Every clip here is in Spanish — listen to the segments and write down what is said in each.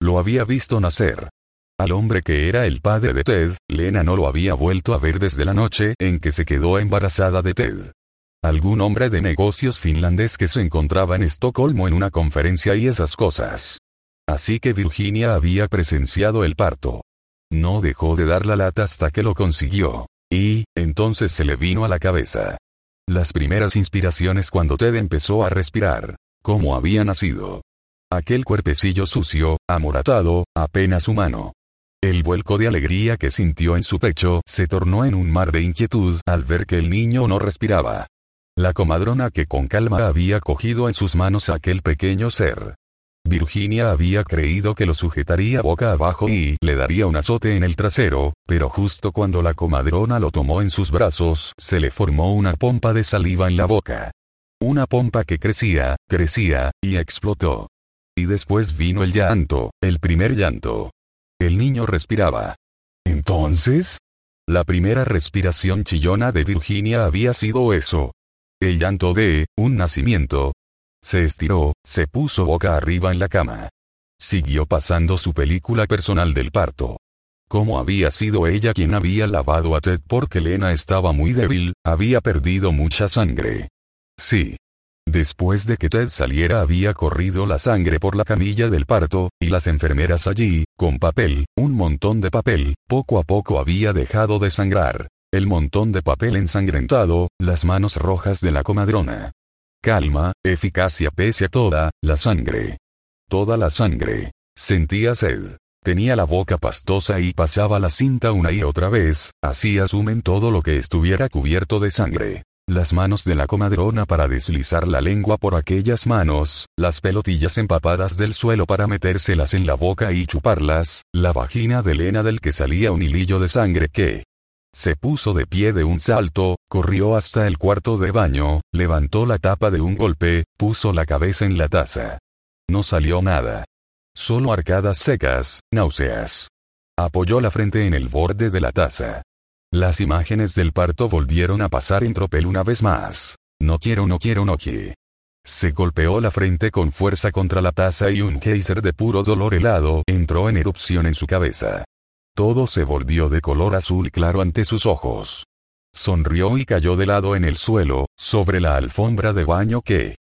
Lo había visto nacer. Al hombre que era el padre de Ted, Lena no lo había vuelto a ver desde la noche en que se quedó embarazada de Ted. Algún hombre de negocios finlandés que se encontraba en Estocolmo en una conferencia y esas cosas. Así que Virginia había presenciado el parto. No dejó de dar la lata hasta que lo consiguió. Y, entonces se le vino a la cabeza. Las primeras inspiraciones cuando Ted empezó a respirar. Cómo había nacido. Aquel cuerpecillo sucio, amoratado, apenas humano. El vuelco de alegría que sintió en su pecho se tornó en un mar de inquietud al ver que el niño no respiraba. La comadrona que con calma había cogido en sus manos aquel pequeño ser. Virginia había creído que lo sujetaría boca abajo y le daría un azote en el trasero, pero justo cuando la comadrona lo tomó en sus brazos, se le formó una pompa de saliva en la boca. Una pompa que crecía, crecía, y explotó. Y después vino el llanto, el primer llanto. El niño respiraba. Entonces, la primera respiración chillona de Virginia había sido eso. El llanto de, un nacimiento. Se estiró, se puso boca arriba en la cama. Siguió pasando su película personal del parto. Cómo había sido ella quien había lavado a Ted porque Lena estaba muy débil, había perdido mucha sangre. Sí, Después de que Ted saliera había corrido la sangre por la camilla del parto, y las enfermeras allí, con papel, un montón de papel, poco a poco había dejado de sangrar. El montón de papel ensangrentado, las manos rojas de la comadrona. Calma, eficacia pese a toda, la sangre. Toda la sangre. Sentía sed. Tenía la boca pastosa y pasaba la cinta una y otra vez, así asumen todo lo que estuviera cubierto de sangre las manos de la comadrona para deslizar la lengua por aquellas manos, las pelotillas empapadas del suelo para metérselas en la boca y chuparlas, la vagina de Lena del que salía un hilillo de sangre que se puso de pie de un salto, corrió hasta el cuarto de baño, levantó la tapa de un golpe, puso la cabeza en la taza. No salió nada. Solo arcadas secas, náuseas. Apoyó la frente en el borde de la taza. Las imágenes del parto volvieron a pasar en tropel una vez más. No quiero, no quiero, no quiero. Se golpeó la frente con fuerza contra la taza y un geyser de puro dolor helado entró en erupción en su cabeza. Todo se volvió de color azul claro ante sus ojos. Sonrió y cayó de lado en el suelo, sobre la alfombra de baño que,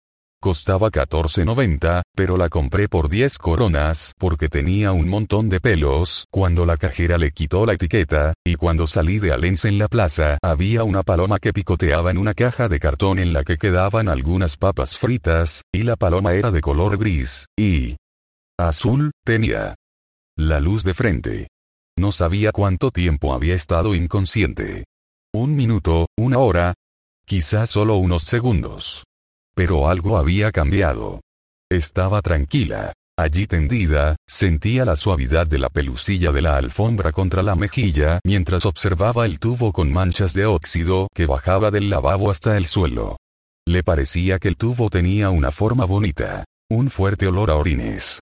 Costaba 14.90, pero la compré por 10 coronas porque tenía un montón de pelos. Cuando la cajera le quitó la etiqueta, y cuando salí de Alens en la plaza, había una paloma que picoteaba en una caja de cartón en la que quedaban algunas papas fritas, y la paloma era de color gris, y azul, tenía la luz de frente. No sabía cuánto tiempo había estado inconsciente. Un minuto, una hora, quizás solo unos segundos. Pero algo había cambiado. Estaba tranquila. Allí tendida, sentía la suavidad de la pelusilla de la alfombra contra la mejilla mientras observaba el tubo con manchas de óxido que bajaba del lavabo hasta el suelo. Le parecía que el tubo tenía una forma bonita. Un fuerte olor a orines.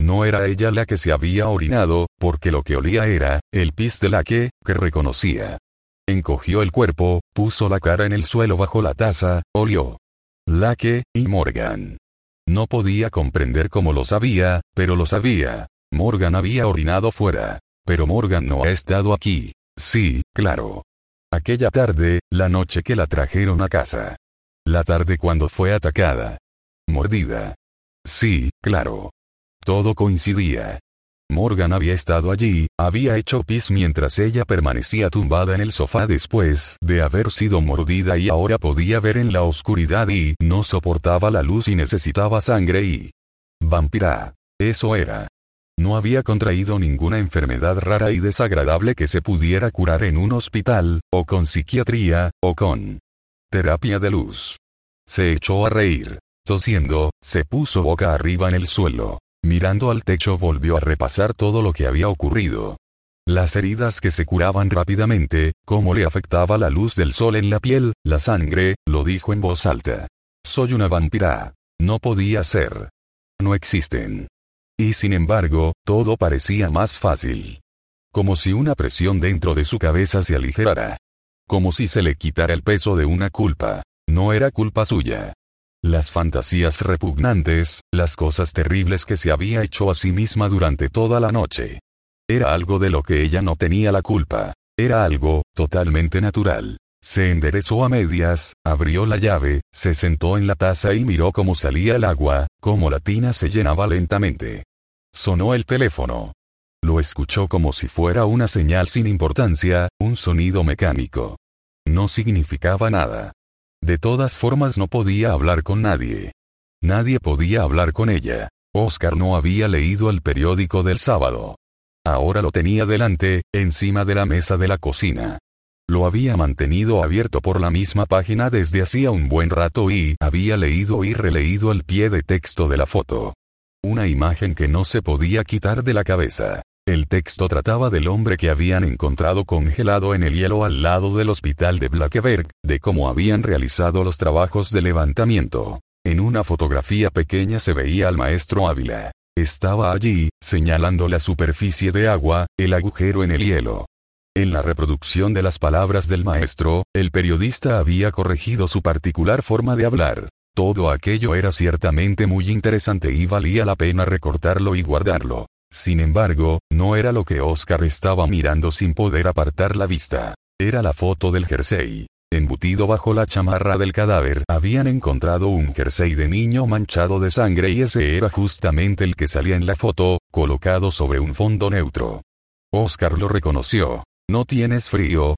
No era ella la que se había orinado, porque lo que olía era, el pis de la que, que reconocía. Encogió el cuerpo, puso la cara en el suelo bajo la taza, olió. Lake, y Morgan. No podía comprender cómo lo sabía, pero lo sabía. Morgan había orinado fuera. Pero Morgan no ha estado aquí. Sí, claro. Aquella tarde, la noche que la trajeron a casa. La tarde cuando fue atacada. Mordida. Sí, claro. Todo coincidía. Morgan había estado allí, había hecho pis mientras ella permanecía tumbada en el sofá después de haber sido mordida y ahora podía ver en la oscuridad y no soportaba la luz y necesitaba sangre y... Vampira. Eso era. No había contraído ninguna enfermedad rara y desagradable que se pudiera curar en un hospital, o con psiquiatría, o con terapia de luz. Se echó a reír. Tosiendo, se puso boca arriba en el suelo. Mirando al techo volvió a repasar todo lo que había ocurrido. Las heridas que se curaban rápidamente, cómo le afectaba la luz del sol en la piel, la sangre, lo dijo en voz alta. Soy una vampira. No podía ser. No existen. Y sin embargo, todo parecía más fácil. Como si una presión dentro de su cabeza se aligerara. Como si se le quitara el peso de una culpa. No era culpa suya. Las fantasías repugnantes, las cosas terribles que se había hecho a sí misma durante toda la noche. Era algo de lo que ella no tenía la culpa. Era algo, totalmente natural. Se enderezó a medias, abrió la llave, se sentó en la taza y miró cómo salía el agua, cómo la tina se llenaba lentamente. Sonó el teléfono. Lo escuchó como si fuera una señal sin importancia, un sonido mecánico. No significaba nada. De todas formas no podía hablar con nadie. Nadie podía hablar con ella. Oscar no había leído el periódico del sábado. Ahora lo tenía delante, encima de la mesa de la cocina. Lo había mantenido abierto por la misma página desde hacía un buen rato y había leído y releído el pie de texto de la foto. Una imagen que no se podía quitar de la cabeza. El texto trataba del hombre que habían encontrado congelado en el hielo al lado del hospital de Blackeberg, de cómo habían realizado los trabajos de levantamiento. En una fotografía pequeña se veía al maestro Ávila. Estaba allí, señalando la superficie de agua, el agujero en el hielo. En la reproducción de las palabras del maestro, el periodista había corregido su particular forma de hablar. Todo aquello era ciertamente muy interesante y valía la pena recortarlo y guardarlo. Sin embargo, no era lo que Oscar estaba mirando sin poder apartar la vista. Era la foto del jersey. Embutido bajo la chamarra del cadáver, habían encontrado un jersey de niño manchado de sangre y ese era justamente el que salía en la foto, colocado sobre un fondo neutro. Oscar lo reconoció. ¿No tienes frío?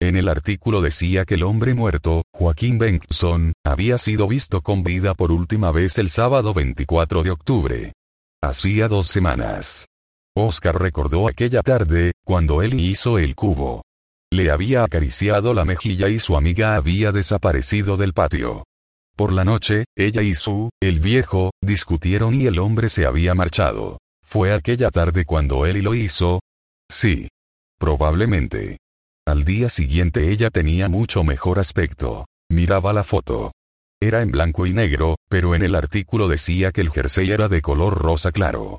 En el artículo decía que el hombre muerto, Joaquín Benson, había sido visto con vida por última vez el sábado 24 de octubre. Hacía dos semanas. Oscar recordó aquella tarde, cuando él hizo el cubo. Le había acariciado la mejilla y su amiga había desaparecido del patio. Por la noche, ella y su, el viejo, discutieron y el hombre se había marchado. ¿Fue aquella tarde cuando él lo hizo? Sí. Probablemente. Al día siguiente ella tenía mucho mejor aspecto. Miraba la foto. Era en blanco y negro, pero en el artículo decía que el jersey era de color rosa claro.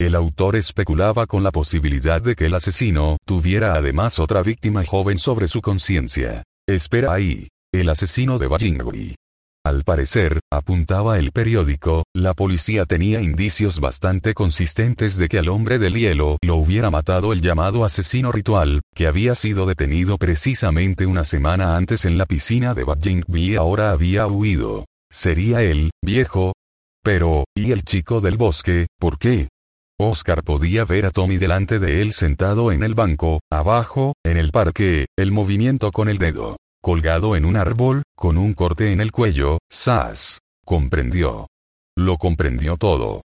El autor especulaba con la posibilidad de que el asesino tuviera además otra víctima joven sobre su conciencia. Espera ahí. El asesino de Ballingui. Al parecer, apuntaba el periódico, la policía tenía indicios bastante consistentes de que al hombre del hielo lo hubiera matado el llamado asesino ritual, que había sido detenido precisamente una semana antes en la piscina de Bajingby y ahora había huido. ¿Sería él, viejo? Pero, ¿y el chico del bosque, por qué? Oscar podía ver a Tommy delante de él sentado en el banco, abajo, en el parque, el movimiento con el dedo. Colgado en un árbol, con un corte en el cuello, Sass. Comprendió. Lo comprendió todo.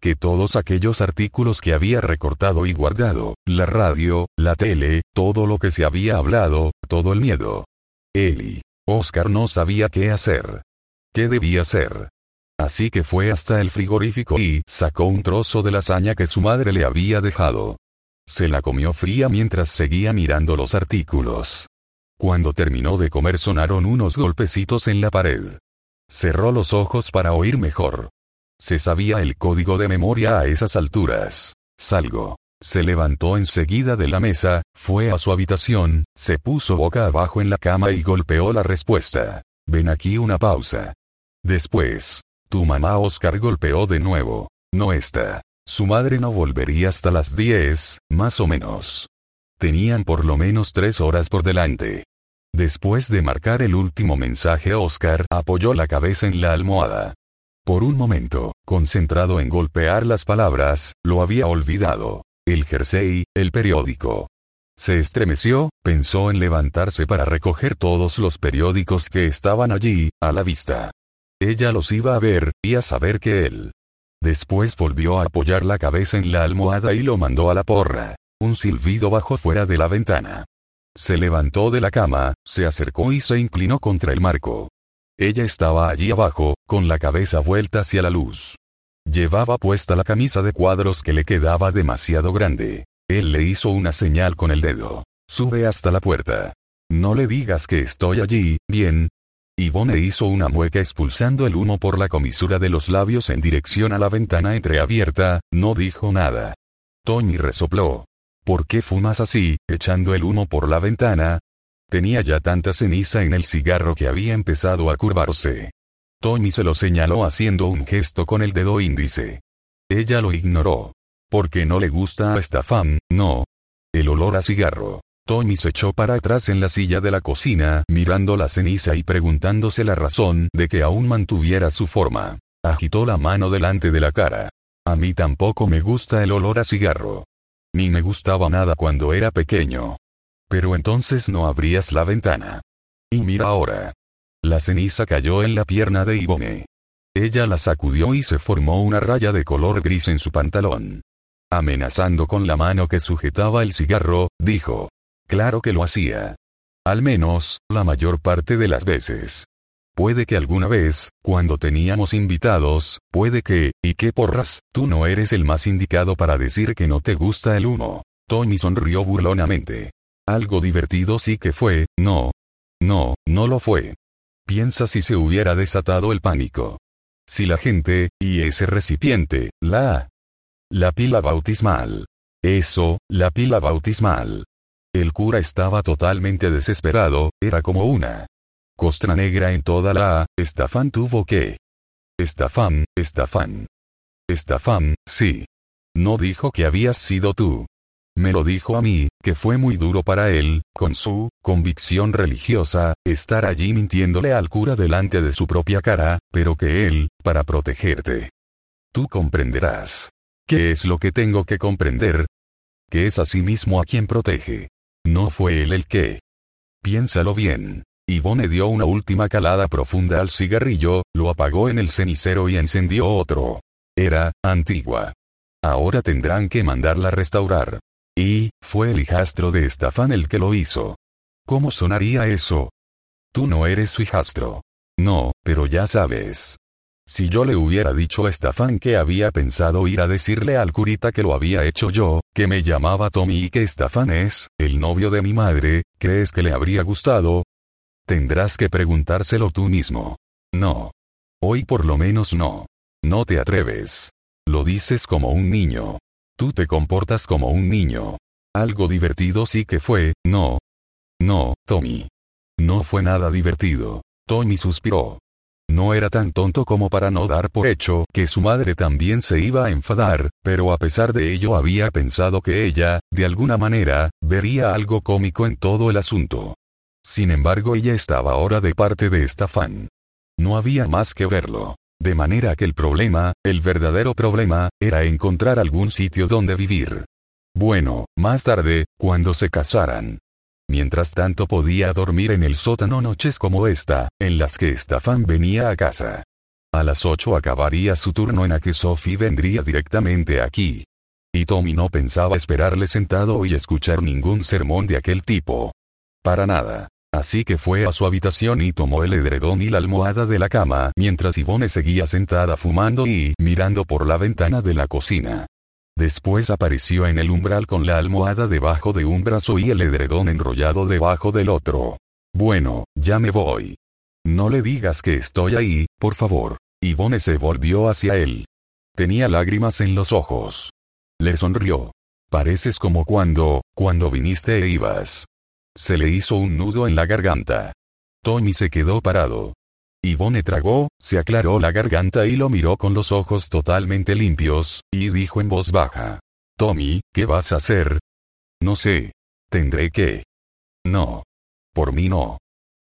Que todos aquellos artículos que había recortado y guardado, la radio, la tele, todo lo que se había hablado, todo el miedo. Eli. Oscar no sabía qué hacer. ¿Qué debía hacer? Así que fue hasta el frigorífico y sacó un trozo de lasaña que su madre le había dejado. Se la comió fría mientras seguía mirando los artículos. Cuando terminó de comer sonaron unos golpecitos en la pared. Cerró los ojos para oír mejor. Se sabía el código de memoria a esas alturas. Salgo. Se levantó enseguida de la mesa, fue a su habitación, se puso boca abajo en la cama y golpeó la respuesta. Ven aquí una pausa. Después, tu mamá Oscar golpeó de nuevo. No está. Su madre no volvería hasta las 10, más o menos. Tenían por lo menos tres horas por delante. Después de marcar el último mensaje Oscar apoyó la cabeza en la almohada. Por un momento, concentrado en golpear las palabras, lo había olvidado. El jersey, el periódico. Se estremeció, pensó en levantarse para recoger todos los periódicos que estaban allí, a la vista. Ella los iba a ver, y a saber que él. Después volvió a apoyar la cabeza en la almohada y lo mandó a la porra. Un silbido bajó fuera de la ventana. Se levantó de la cama, se acercó y se inclinó contra el marco. Ella estaba allí abajo, con la cabeza vuelta hacia la luz. Llevaba puesta la camisa de cuadros que le quedaba demasiado grande. Él le hizo una señal con el dedo. Sube hasta la puerta. No le digas que estoy allí, bien. Yvonne hizo una mueca expulsando el humo por la comisura de los labios en dirección a la ventana entreabierta, no dijo nada. Tony resopló. ¿Por qué fumas así, echando el humo por la ventana? Tenía ya tanta ceniza en el cigarro que había empezado a curvarse. Tony se lo señaló haciendo un gesto con el dedo índice. Ella lo ignoró. Porque no le gusta a Stefan, no. El olor a cigarro. Tony se echó para atrás en la silla de la cocina, mirando la ceniza y preguntándose la razón de que aún mantuviera su forma. Agitó la mano delante de la cara. A mí tampoco me gusta el olor a cigarro. Ni me gustaba nada cuando era pequeño. Pero entonces no abrías la ventana. Y mira ahora. La ceniza cayó en la pierna de Ivone. Ella la sacudió y se formó una raya de color gris en su pantalón. Amenazando con la mano que sujetaba el cigarro, dijo. Claro que lo hacía. Al menos, la mayor parte de las veces. Puede que alguna vez, cuando teníamos invitados, puede que, y qué porras, tú no eres el más indicado para decir que no te gusta el humo. Tony sonrió burlonamente. Algo divertido sí que fue, no. No, no lo fue. Piensa si se hubiera desatado el pánico. Si la gente, y ese recipiente, la... La pila bautismal. Eso, la pila bautismal. El cura estaba totalmente desesperado, era como una costra negra en toda la... Estafán tuvo que... Estafán, Estafán. Estafán, sí. No dijo que habías sido tú. Me lo dijo a mí, que fue muy duro para él, con su convicción religiosa, estar allí mintiéndole al cura delante de su propia cara, pero que él, para protegerte. Tú comprenderás. ¿Qué es lo que tengo que comprender? Que es a sí mismo a quien protege. No fue él el que. Piénsalo bien. Yvonne dio una última calada profunda al cigarrillo, lo apagó en el cenicero y encendió otro. Era, antigua. Ahora tendrán que mandarla restaurar. Y, fue el hijastro de Estafán el que lo hizo. ¿Cómo sonaría eso? Tú no eres su hijastro. No, pero ya sabes. Si yo le hubiera dicho a Estafán que había pensado ir a decirle al curita que lo había hecho yo, que me llamaba Tommy y que Estafán es, el novio de mi madre, ¿crees que le habría gustado? Tendrás que preguntárselo tú mismo. No. Hoy por lo menos no. No te atreves. Lo dices como un niño. Tú te comportas como un niño. Algo divertido sí que fue, no. No, Tommy. No fue nada divertido. Tommy suspiró. No era tan tonto como para no dar por hecho que su madre también se iba a enfadar, pero a pesar de ello había pensado que ella, de alguna manera, vería algo cómico en todo el asunto. Sin embargo, ella estaba ahora de parte de esta fan. No había más que verlo. De manera que el problema, el verdadero problema, era encontrar algún sitio donde vivir. Bueno, más tarde, cuando se casaran. Mientras tanto podía dormir en el sótano noches como esta, en las que Stefan venía a casa. A las 8 acabaría su turno en a que Sophie vendría directamente aquí. Y Tommy no pensaba esperarle sentado y escuchar ningún sermón de aquel tipo. Para nada. Así que fue a su habitación y tomó el edredón y la almohada de la cama, mientras Yvonne seguía sentada fumando y mirando por la ventana de la cocina. Después apareció en el umbral con la almohada debajo de un brazo y el edredón enrollado debajo del otro. Bueno, ya me voy. No le digas que estoy ahí, por favor. Yvonne se volvió hacia él. Tenía lágrimas en los ojos. Le sonrió. Pareces como cuando, cuando viniste e ibas. Se le hizo un nudo en la garganta. Tommy se quedó parado. Yvonne tragó, se aclaró la garganta y lo miró con los ojos totalmente limpios, y dijo en voz baja. Tommy, ¿qué vas a hacer? No sé. Tendré que. No. Por mí no.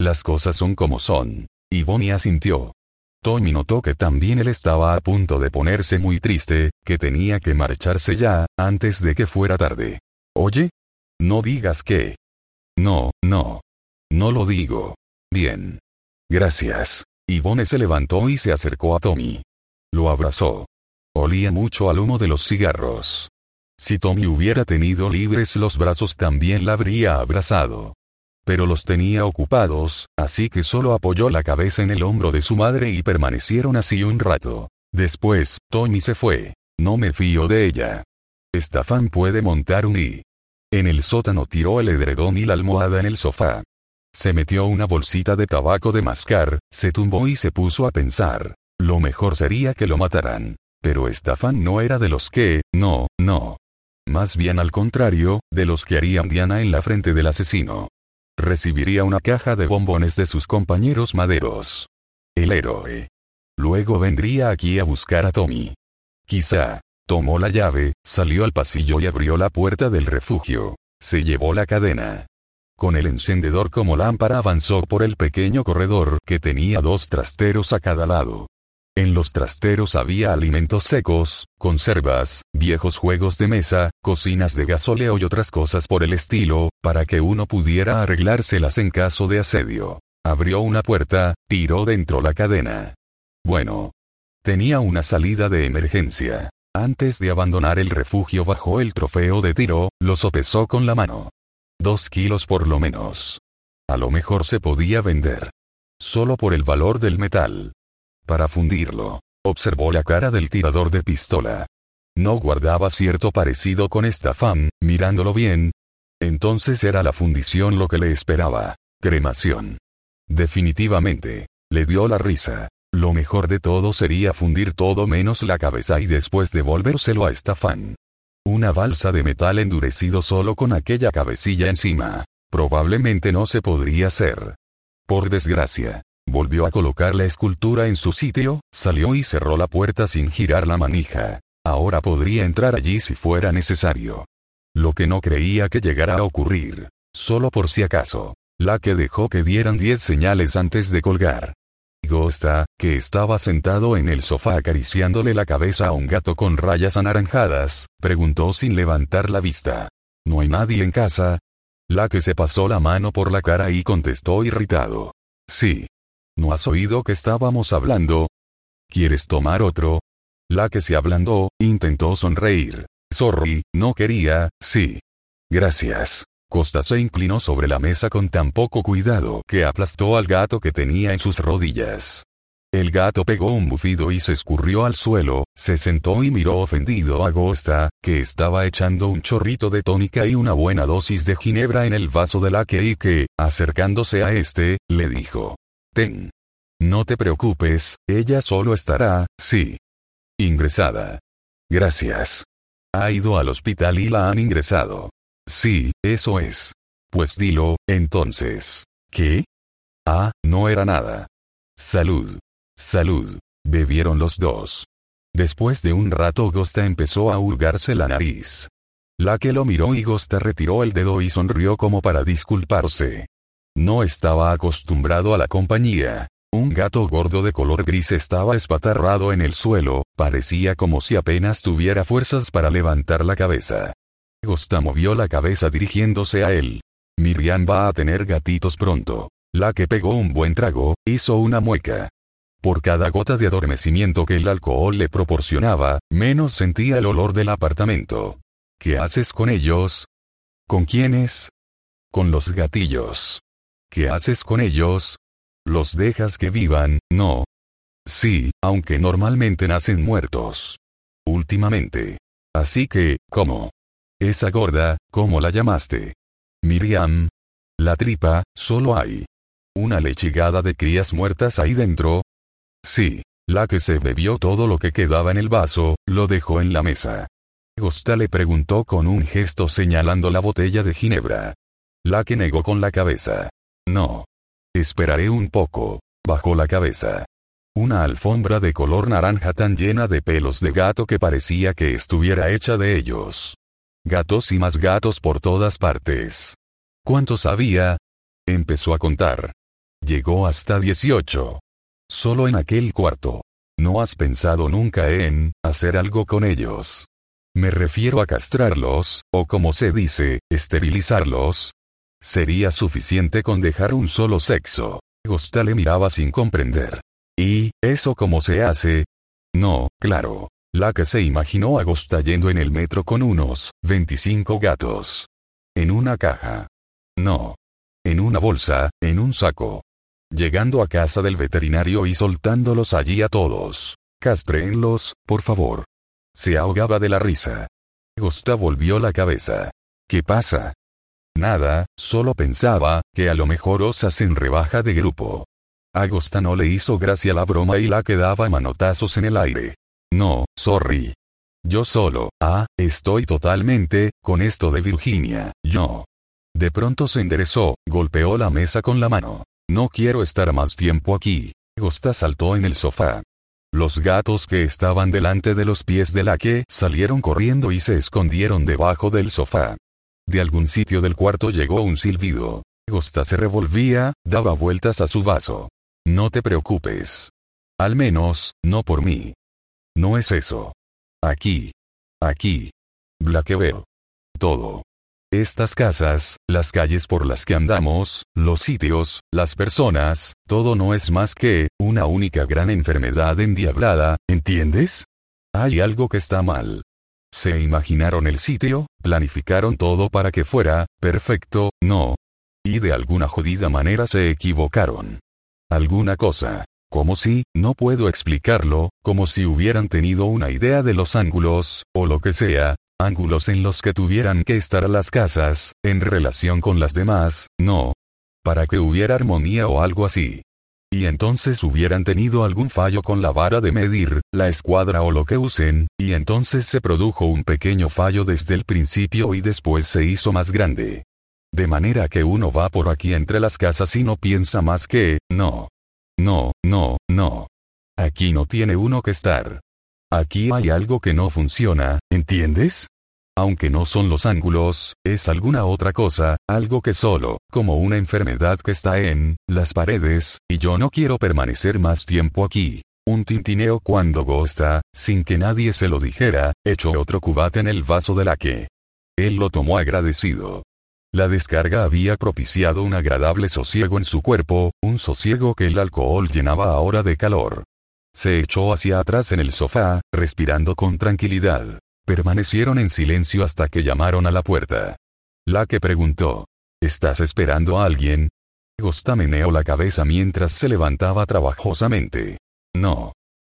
Las cosas son como son. Yvonne asintió. Tommy notó que también él estaba a punto de ponerse muy triste, que tenía que marcharse ya, antes de que fuera tarde. Oye? No digas que. No, no. No lo digo. Bien. Gracias. Yvonne se levantó y se acercó a Tommy. Lo abrazó. Olía mucho al humo de los cigarros. Si Tommy hubiera tenido libres los brazos también la habría abrazado. Pero los tenía ocupados, así que solo apoyó la cabeza en el hombro de su madre y permanecieron así un rato. Después, Tommy se fue. No me fío de ella. Estafán puede montar un i. En el sótano tiró el edredón y la almohada en el sofá. Se metió una bolsita de tabaco de mascar, se tumbó y se puso a pensar. Lo mejor sería que lo mataran. Pero Estafán no era de los que, no, no. Más bien al contrario, de los que harían Diana en la frente del asesino. Recibiría una caja de bombones de sus compañeros maderos. El héroe. Luego vendría aquí a buscar a Tommy. Quizá. Tomó la llave, salió al pasillo y abrió la puerta del refugio. Se llevó la cadena. Con el encendedor como lámpara avanzó por el pequeño corredor que tenía dos trasteros a cada lado. En los trasteros había alimentos secos, conservas, viejos juegos de mesa, cocinas de gasóleo y otras cosas por el estilo, para que uno pudiera arreglárselas en caso de asedio. Abrió una puerta, tiró dentro la cadena. Bueno. Tenía una salida de emergencia. Antes de abandonar el refugio bajó el trofeo de tiro, lo sopesó con la mano. Dos kilos por lo menos. A lo mejor se podía vender. Solo por el valor del metal para fundirlo. Observó la cara del tirador de pistola. No guardaba cierto parecido con Estafán, mirándolo bien. Entonces era la fundición lo que le esperaba. Cremación. Definitivamente. Le dio la risa. Lo mejor de todo sería fundir todo menos la cabeza y después devolvérselo a Estafán. Una balsa de metal endurecido solo con aquella cabecilla encima. Probablemente no se podría hacer. Por desgracia. Volvió a colocar la escultura en su sitio, salió y cerró la puerta sin girar la manija. Ahora podría entrar allí si fuera necesario. Lo que no creía que llegara a ocurrir. Solo por si acaso. La que dejó que dieran diez señales antes de colgar. Gosta, que estaba sentado en el sofá acariciándole la cabeza a un gato con rayas anaranjadas, preguntó sin levantar la vista. ¿No hay nadie en casa? La que se pasó la mano por la cara y contestó irritado. Sí. ¿No has oído que estábamos hablando? ¿Quieres tomar otro? La que se ablandó, intentó sonreír. Sorry, no quería, sí. Gracias. Costa se inclinó sobre la mesa con tan poco cuidado que aplastó al gato que tenía en sus rodillas. El gato pegó un bufido y se escurrió al suelo, se sentó y miró ofendido a Gosta, que estaba echando un chorrito de tónica y una buena dosis de ginebra en el vaso de la que y que, acercándose a este, le dijo. Ten. No te preocupes, ella solo estará, sí. Ingresada. Gracias. Ha ido al hospital y la han ingresado. Sí, eso es. Pues dilo, entonces. ¿Qué? Ah, no era nada. Salud. Salud. Bebieron los dos. Después de un rato Gosta empezó a hurgarse la nariz. La que lo miró y Gosta retiró el dedo y sonrió como para disculparse. No estaba acostumbrado a la compañía. Un gato gordo de color gris estaba espatarrado en el suelo, parecía como si apenas tuviera fuerzas para levantar la cabeza. Gosta movió la cabeza dirigiéndose a él. Miriam va a tener gatitos pronto. La que pegó un buen trago, hizo una mueca. Por cada gota de adormecimiento que el alcohol le proporcionaba, menos sentía el olor del apartamento. ¿Qué haces con ellos? ¿Con quiénes? Con los gatillos. ¿Qué haces con ellos? ¿Los dejas que vivan? No. Sí, aunque normalmente nacen muertos. Últimamente. Así que, ¿cómo? Esa gorda, ¿cómo la llamaste? Miriam. La tripa, solo hay. ¿Una lechigada de crías muertas ahí dentro? Sí. La que se bebió todo lo que quedaba en el vaso, lo dejó en la mesa. Gosta le preguntó con un gesto señalando la botella de ginebra. La que negó con la cabeza. No. Esperaré un poco. Bajó la cabeza. Una alfombra de color naranja tan llena de pelos de gato que parecía que estuviera hecha de ellos. Gatos y más gatos por todas partes. ¿Cuántos había? Empezó a contar. Llegó hasta 18. Solo en aquel cuarto. ¿No has pensado nunca en hacer algo con ellos? Me refiero a castrarlos, o como se dice, esterilizarlos, Sería suficiente con dejar un solo sexo. Gosta le miraba sin comprender. ¿Y, eso cómo se hace? No, claro. La que se imaginó a Gosta yendo en el metro con unos 25 gatos. En una caja. No. En una bolsa, en un saco. Llegando a casa del veterinario y soltándolos allí a todos. Castreenlos, por favor. Se ahogaba de la risa. Gosta volvió la cabeza. ¿Qué pasa? Nada, solo pensaba, que a lo mejor osas en rebaja de grupo. Agosta no le hizo gracia la broma y la quedaba manotazos en el aire. No, sorry. Yo solo, ah, estoy totalmente, con esto de Virginia, yo. De pronto se enderezó, golpeó la mesa con la mano. No quiero estar más tiempo aquí. Agosta saltó en el sofá. Los gatos que estaban delante de los pies de la que salieron corriendo y se escondieron debajo del sofá. De algún sitio del cuarto llegó un silbido. Agosta se revolvía, daba vueltas a su vaso. No te preocupes. Al menos, no por mí. No es eso. Aquí. Aquí. Blackbeard. Todo. Estas casas, las calles por las que andamos, los sitios, las personas, todo no es más que, una única gran enfermedad endiablada, ¿entiendes? Hay algo que está mal. Se imaginaron el sitio, planificaron todo para que fuera, perfecto, no. Y de alguna jodida manera se equivocaron. Alguna cosa. Como si, no puedo explicarlo, como si hubieran tenido una idea de los ángulos, o lo que sea, ángulos en los que tuvieran que estar las casas, en relación con las demás, no. Para que hubiera armonía o algo así. Y entonces hubieran tenido algún fallo con la vara de medir, la escuadra o lo que usen, y entonces se produjo un pequeño fallo desde el principio y después se hizo más grande. De manera que uno va por aquí entre las casas y no piensa más que, no. No, no, no. Aquí no tiene uno que estar. Aquí hay algo que no funciona, ¿entiendes? Aunque no son los ángulos, es alguna otra cosa, algo que solo, como una enfermedad que está en, las paredes, y yo no quiero permanecer más tiempo aquí. Un tintineo cuando gosta, sin que nadie se lo dijera, echó otro cubate en el vaso de la que. Él lo tomó agradecido. La descarga había propiciado un agradable sosiego en su cuerpo, un sosiego que el alcohol llenaba ahora de calor. Se echó hacia atrás en el sofá, respirando con tranquilidad. Permanecieron en silencio hasta que llamaron a la puerta. La que preguntó. ¿Estás esperando a alguien? Gosta meneó la cabeza mientras se levantaba trabajosamente. No.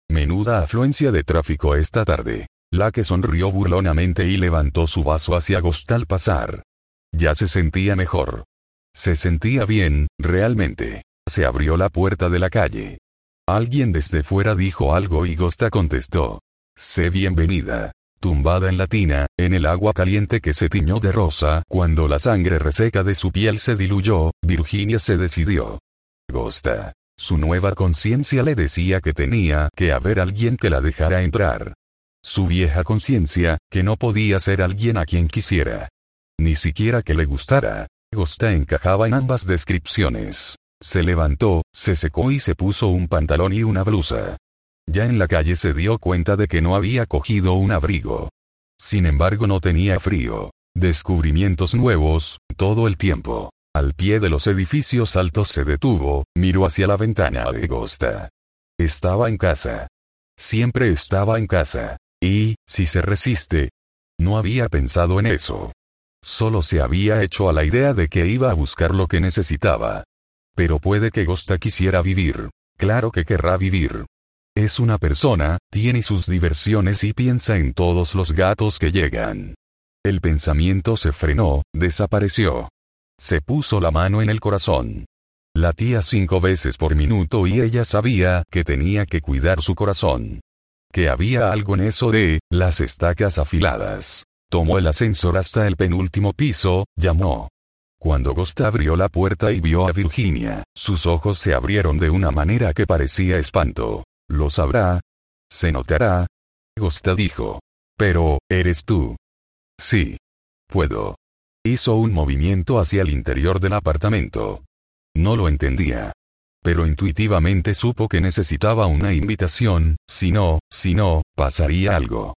Menuda afluencia de tráfico esta tarde. La que sonrió burlonamente y levantó su vaso hacia Gosta al pasar. Ya se sentía mejor. Se sentía bien, realmente. Se abrió la puerta de la calle. Alguien desde fuera dijo algo y Gosta contestó. Sé bienvenida. Tumbada en la tina, en el agua caliente que se tiñó de rosa, cuando la sangre reseca de su piel se diluyó, Virginia se decidió. Gosta. Su nueva conciencia le decía que tenía que haber alguien que la dejara entrar. Su vieja conciencia, que no podía ser alguien a quien quisiera. Ni siquiera que le gustara. Gosta encajaba en ambas descripciones. Se levantó, se secó y se puso un pantalón y una blusa. Ya en la calle se dio cuenta de que no había cogido un abrigo. Sin embargo no tenía frío. Descubrimientos nuevos, todo el tiempo. Al pie de los edificios altos se detuvo, miró hacia la ventana de Gosta. Estaba en casa. Siempre estaba en casa. Y, si se resiste, no había pensado en eso. Solo se había hecho a la idea de que iba a buscar lo que necesitaba. Pero puede que Gosta quisiera vivir. Claro que querrá vivir. Es una persona, tiene sus diversiones y piensa en todos los gatos que llegan. El pensamiento se frenó, desapareció. Se puso la mano en el corazón. Latía cinco veces por minuto y ella sabía que tenía que cuidar su corazón. Que había algo en eso de, las estacas afiladas. Tomó el ascensor hasta el penúltimo piso, llamó. Cuando Gosta abrió la puerta y vio a Virginia, sus ojos se abrieron de una manera que parecía espanto. ¿Lo sabrá? ¿Se notará? Gosta dijo. Pero, ¿eres tú? Sí. Puedo. Hizo un movimiento hacia el interior del apartamento. No lo entendía. Pero intuitivamente supo que necesitaba una invitación, si no, si no, pasaría algo.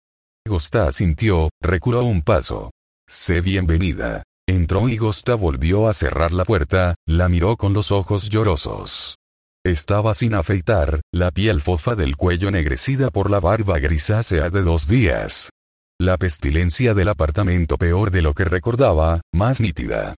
Gosta asintió, reculó un paso. Sé bienvenida. Entró y Gosta volvió a cerrar la puerta, la miró con los ojos llorosos. Estaba sin afeitar, la piel fofa del cuello ennegrecida por la barba grisácea de dos días. La pestilencia del apartamento peor de lo que recordaba, más nítida.